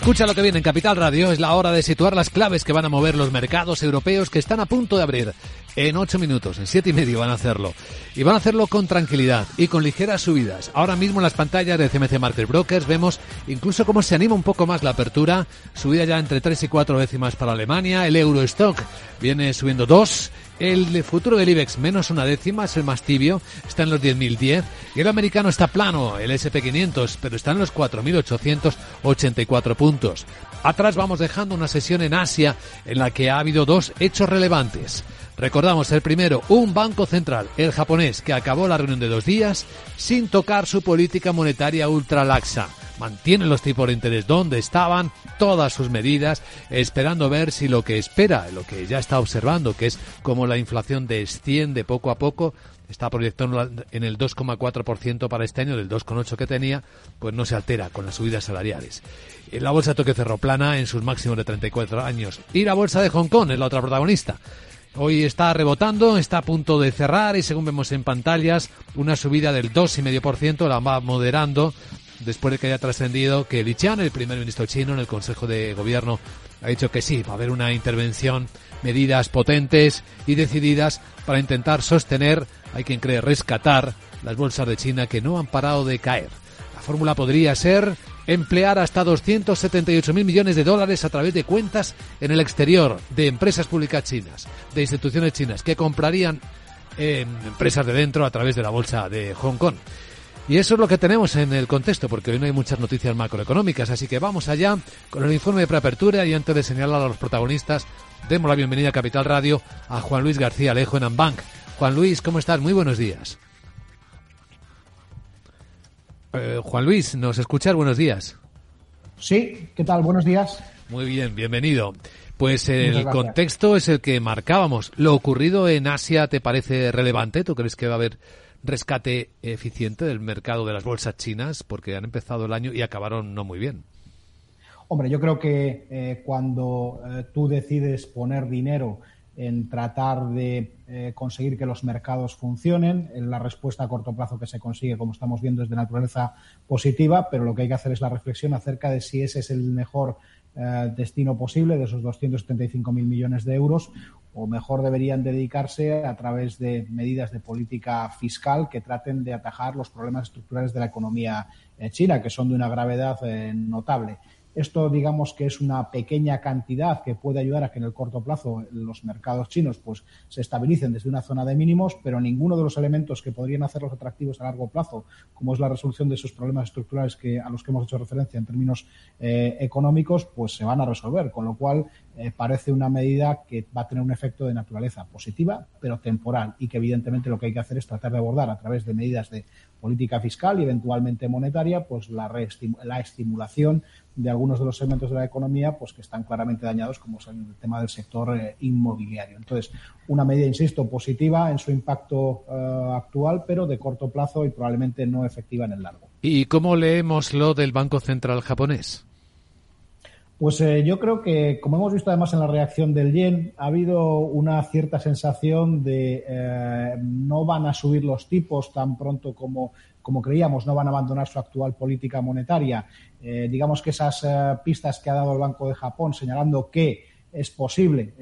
Escucha lo que viene en Capital Radio. Es la hora de situar las claves que van a mover los mercados europeos que están a punto de abrir. En ocho minutos, en siete y medio van a hacerlo. Y van a hacerlo con tranquilidad y con ligeras subidas. Ahora mismo en las pantallas de CMC Market Brokers vemos incluso cómo se anima un poco más la apertura. Subida ya entre tres y cuatro décimas para Alemania. El Eurostock viene subiendo dos el futuro del IBEX menos una décima es el más tibio, está en los 10.010. Y el americano está plano, el SP500, pero está en los 4.884 puntos. Atrás vamos dejando una sesión en Asia en la que ha habido dos hechos relevantes. Recordamos el primero, un banco central, el japonés, que acabó la reunión de dos días sin tocar su política monetaria ultra laxa mantiene los tipos de interés donde estaban, todas sus medidas, esperando ver si lo que espera, lo que ya está observando, que es como la inflación desciende poco a poco, está proyectando en el 2,4% para este año, del 2,8% que tenía, pues no se altera con las subidas salariales. La bolsa toque cerró plana en sus máximos de 34 años. Y la bolsa de Hong Kong es la otra protagonista. Hoy está rebotando, está a punto de cerrar y según vemos en pantallas, una subida del 2,5% la va moderando después de que haya trascendido que Li Qian, el primer ministro chino, en el Consejo de Gobierno, ha dicho que sí, va a haber una intervención, medidas potentes y decididas para intentar sostener, hay quien cree rescatar, las bolsas de China que no han parado de caer. La fórmula podría ser emplear hasta 278 mil millones de dólares a través de cuentas en el exterior de empresas públicas chinas, de instituciones chinas que comprarían eh, empresas de dentro a través de la bolsa de Hong Kong. Y eso es lo que tenemos en el contexto, porque hoy no hay muchas noticias macroeconómicas, así que vamos allá con el informe de preapertura y antes de señalar a los protagonistas, demos la bienvenida a Capital Radio a Juan Luis García Alejo en Ambank. Juan Luis, ¿cómo estás? Muy buenos días. Eh, Juan Luis, ¿nos escuchas? Buenos días. Sí, ¿qué tal? Buenos días. Muy bien, bienvenido. Pues el contexto es el que marcábamos. ¿Lo ocurrido en Asia te parece relevante? ¿Tú crees que va a haber rescate eficiente del mercado de las bolsas chinas porque han empezado el año y acabaron no muy bien. Hombre, yo creo que eh, cuando eh, tú decides poner dinero en tratar de eh, conseguir que los mercados funcionen, la respuesta a corto plazo que se consigue, como estamos viendo, es de naturaleza positiva, pero lo que hay que hacer es la reflexión acerca de si ese es el mejor destino posible de esos 275.000 millones de euros o mejor deberían dedicarse a través de medidas de política fiscal que traten de atajar los problemas estructurales de la economía eh, china, que son de una gravedad eh, notable. Esto, digamos que es una pequeña cantidad que puede ayudar a que en el corto plazo los mercados chinos pues, se estabilicen desde una zona de mínimos, pero ninguno de los elementos que podrían hacerlos atractivos a largo plazo, como es la resolución de esos problemas estructurales que, a los que hemos hecho referencia en términos eh, económicos, pues se van a resolver. Con lo cual, eh, parece una medida que va a tener un efecto de naturaleza positiva, pero temporal, y que evidentemente lo que hay que hacer es tratar de abordar a través de medidas de política fiscal y eventualmente monetaria, pues la, la estimulación de algunos de los segmentos de la economía pues que están claramente dañados, como es el tema del sector eh, inmobiliario. Entonces, una medida, insisto, positiva en su impacto eh, actual, pero de corto plazo y probablemente no efectiva en el largo. ¿Y cómo leemos lo del Banco Central japonés? Pues eh, yo creo que, como hemos visto además en la reacción del yen, ha habido una cierta sensación de eh, no van a subir los tipos tan pronto como, como creíamos, no van a abandonar su actual política monetaria. Eh, digamos que esas pistas que ha dado el Banco de Japón señalando que es posible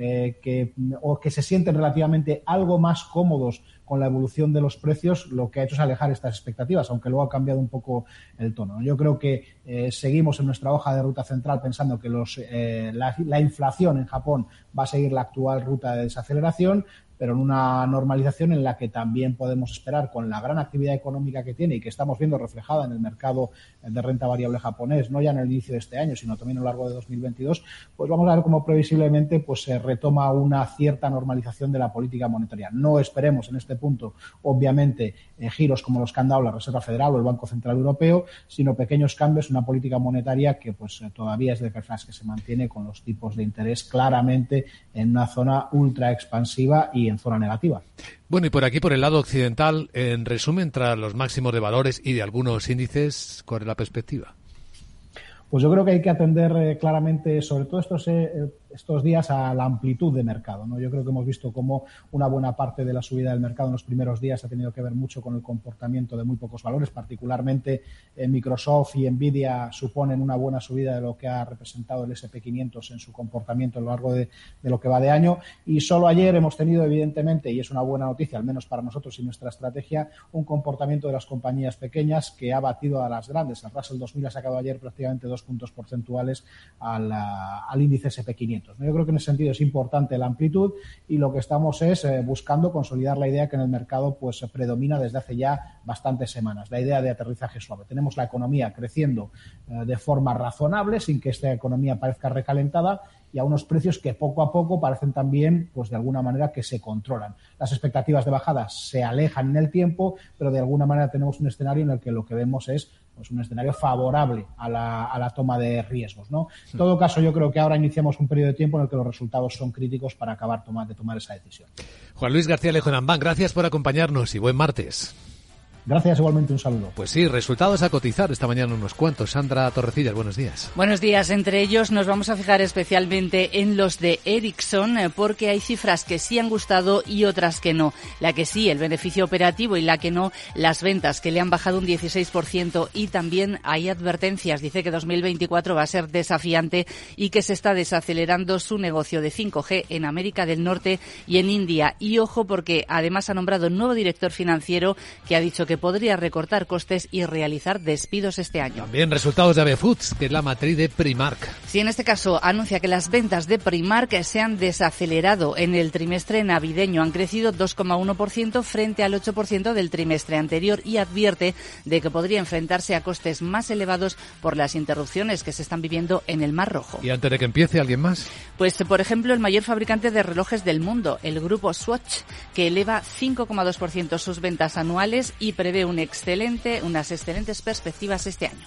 que, o que se sienten relativamente algo más cómodos con la evolución de los precios, lo que ha hecho es alejar estas expectativas, aunque luego ha cambiado un poco el tono. Yo creo que eh, seguimos en nuestra hoja de ruta central pensando que los, eh, la, inflación en Japón va a seguir la actual ruta de desaceleración, pero en una normalización en la que también podemos esperar con la gran actividad económica que tiene y que estamos viendo reflejada en el mercado de renta variable japonés, no ya en el inicio de este año, sino también a lo largo de 2022, pues vamos a ver cómo previsiblemente pues se retoma una cierta normalización de la política monetaria. No esperemos en este punto, obviamente, eh, giros como los que han dado la Reserva Federal o el Banco Central Europeo, sino pequeños cambios una política monetaria que pues eh, todavía es de personas que se mantiene con los tipos de interés claramente en una zona ultra expansiva y en zona negativa. Bueno, y por aquí, por el lado occidental, en resumen, tras los máximos de valores y de algunos índices, ¿cuál es la perspectiva? Pues yo creo que hay que atender eh, claramente, sobre todo estos eh, estos días a la amplitud de mercado. ¿no? Yo creo que hemos visto cómo una buena parte de la subida del mercado en los primeros días ha tenido que ver mucho con el comportamiento de muy pocos valores, particularmente eh, Microsoft y Nvidia suponen una buena subida de lo que ha representado el SP500 en su comportamiento a lo largo de, de lo que va de año. Y solo ayer hemos tenido, evidentemente, y es una buena noticia, al menos para nosotros y nuestra estrategia, un comportamiento de las compañías pequeñas que ha batido a las grandes. El Russell 2000 ha sacado ayer prácticamente dos puntos porcentuales al, al índice SP500. Yo creo que en ese sentido es importante la amplitud y lo que estamos es eh, buscando consolidar la idea que en el mercado pues predomina desde hace ya bastantes semanas, la idea de aterrizaje suave. Tenemos la economía creciendo eh, de forma razonable sin que esta economía parezca recalentada y a unos precios que poco a poco parecen también, pues de alguna manera, que se controlan. Las expectativas de bajada se alejan en el tiempo, pero de alguna manera tenemos un escenario en el que lo que vemos es pues, un escenario favorable a la, a la toma de riesgos. ¿no? En todo caso, yo creo que ahora iniciamos un periodo de tiempo en el que los resultados son críticos para acabar tomar, de tomar esa decisión. Juan Luis García Lejo gracias por acompañarnos y buen martes. Gracias, igualmente un saludo. Pues sí, resultados a cotizar esta mañana unos cuantos. Sandra Torrecillas, buenos días. Buenos días. Entre ellos nos vamos a fijar especialmente en los de Ericsson eh, porque hay cifras que sí han gustado y otras que no. La que sí, el beneficio operativo y la que no, las ventas que le han bajado un 16% y también hay advertencias. Dice que 2024 va a ser desafiante y que se está desacelerando su negocio de 5G en América del Norte y en India. Y ojo porque además ha nombrado un nuevo director financiero que ha dicho que podría recortar costes y realizar despidos este año. También resultados de AB Foods, que es la matriz de Primark. Sí, en este caso anuncia que las ventas de Primark se han desacelerado en el trimestre navideño. Han crecido 2,1% frente al 8% del trimestre anterior y advierte de que podría enfrentarse a costes más elevados por las interrupciones que se están viviendo en el Mar Rojo. ¿Y antes de que empiece alguien más? Pues, por ejemplo, el mayor fabricante de relojes del mundo, el grupo Swatch, que eleva 5,2% sus ventas anuales y prevé un excelente, unas excelentes perspectivas este año.